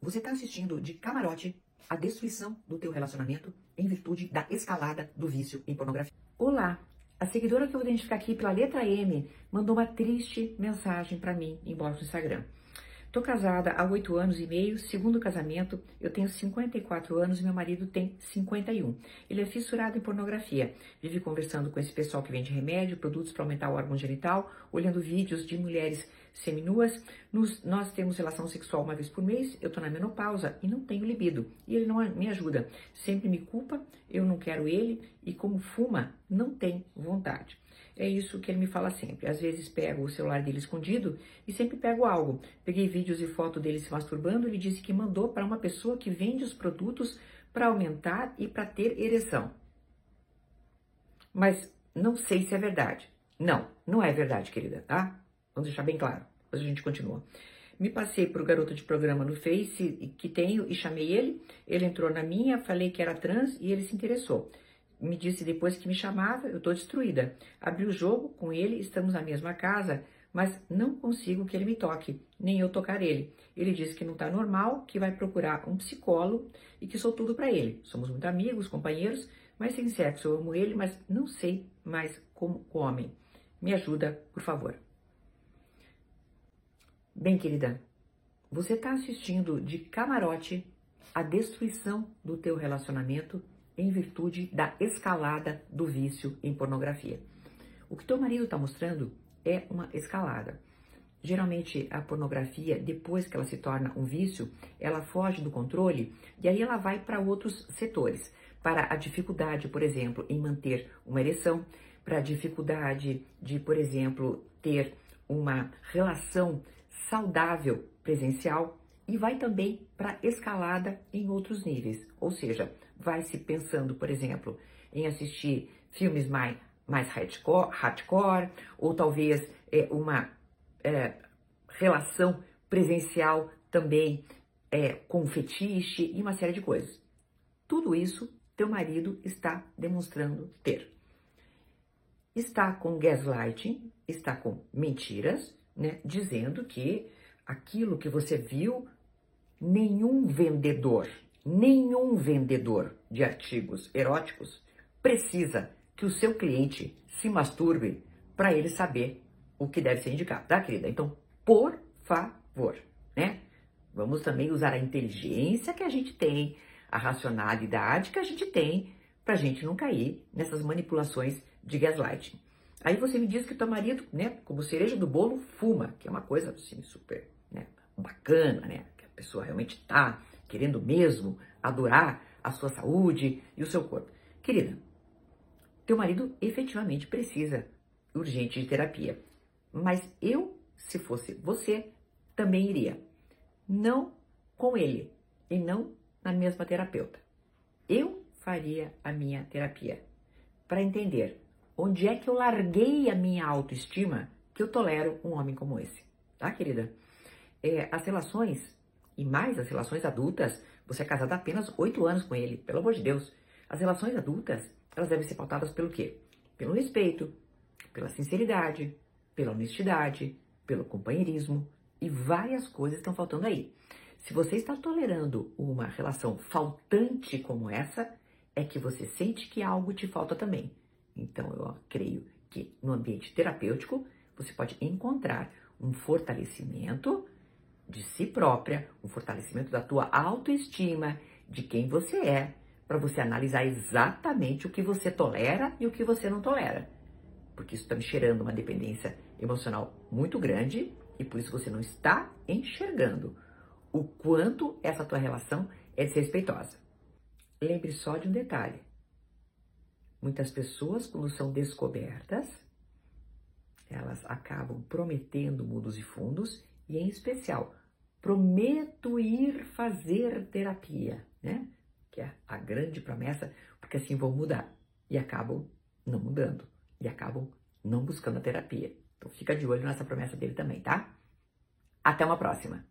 Você está assistindo de camarote a destruição do teu relacionamento em virtude da escalada do vício em pornografia. Olá, a seguidora que eu vou identificar aqui pela letra M mandou uma triste mensagem para mim embaixo do Instagram. Tô casada há oito anos e meio, segundo casamento, eu tenho 54 anos e meu marido tem 51. Ele é fissurado em pornografia, vive conversando com esse pessoal que vende remédio, produtos para aumentar o órgão genital, olhando vídeos de mulheres seminuas. Nos, nós temos relação sexual uma vez por mês, eu tô na menopausa e não tenho libido. E ele não me ajuda, sempre me culpa, eu não quero ele e como fuma, não tem vontade. É isso que ele me fala sempre. Às vezes pego o celular dele escondido e sempre pego algo. Peguei vídeos e foto dele se masturbando. Ele disse que mandou para uma pessoa que vende os produtos para aumentar e para ter ereção. Mas não sei se é verdade. Não, não é verdade, querida, tá? Vamos deixar bem claro. Depois a gente continua. Me passei para o garoto de programa no Face que tenho e chamei ele. Ele entrou na minha, falei que era trans e ele se interessou me disse depois que me chamava, eu estou destruída. Abri o jogo com ele, estamos na mesma casa, mas não consigo que ele me toque, nem eu tocar ele. Ele disse que não está normal, que vai procurar um psicólogo e que sou tudo para ele. Somos muito amigos, companheiros, mas sem sexo. Eu amo ele, mas não sei mais como homem. Me ajuda, por favor. Bem, querida, você está assistindo de camarote a destruição do teu relacionamento em virtude da escalada do vício em pornografia. O que teu marido está mostrando é uma escalada. Geralmente a pornografia, depois que ela se torna um vício, ela foge do controle e aí ela vai para outros setores, para a dificuldade, por exemplo, em manter uma ereção, para a dificuldade de, por exemplo, ter uma relação saudável presencial e vai também para escalada em outros níveis, ou seja, vai se pensando, por exemplo, em assistir filmes mais, mais hardcore, hardcore ou talvez é, uma é, relação presencial também é, com fetiche e uma série de coisas. Tudo isso teu marido está demonstrando ter. Está com gaslighting, está com mentiras, né, dizendo que aquilo que você viu nenhum vendedor, nenhum vendedor de artigos eróticos precisa que o seu cliente se masturbe para ele saber o que deve ser indicado, tá, querida? Então, por favor, né? Vamos também usar a inteligência que a gente tem, a racionalidade que a gente tem, para a gente não cair nessas manipulações de gaslighting. Aí você me diz que teu marido, né, como cereja do bolo, fuma, que é uma coisa assim super né, bacana, né? pessoa realmente está querendo mesmo adorar a sua saúde e o seu corpo. Querida, teu marido efetivamente precisa urgente de terapia. Mas eu, se fosse você, também iria. Não com ele e não na mesma terapeuta. Eu faria a minha terapia para entender onde é que eu larguei a minha autoestima que eu tolero um homem como esse. Tá, querida? É, as relações e mais as relações adultas, você é casada apenas oito anos com ele, pelo amor de Deus. As relações adultas, elas devem ser pautadas pelo quê? Pelo respeito, pela sinceridade, pela honestidade, pelo companheirismo e várias coisas estão faltando aí. Se você está tolerando uma relação faltante como essa, é que você sente que algo te falta também. Então, eu creio que no ambiente terapêutico você pode encontrar um fortalecimento de si própria, um fortalecimento da tua autoestima, de quem você é, para você analisar exatamente o que você tolera e o que você não tolera. Porque isso está me cheirando uma dependência emocional muito grande e por isso você não está enxergando o quanto essa tua relação é desrespeitosa. Lembre só de um detalhe. Muitas pessoas, quando são descobertas, elas acabam prometendo mundos e fundos e, em especial, prometo ir fazer terapia, né? Que é a grande promessa, porque assim vão mudar. E acabam não mudando. E acabam não buscando a terapia. Então fica de olho nessa promessa dele também, tá? Até uma próxima!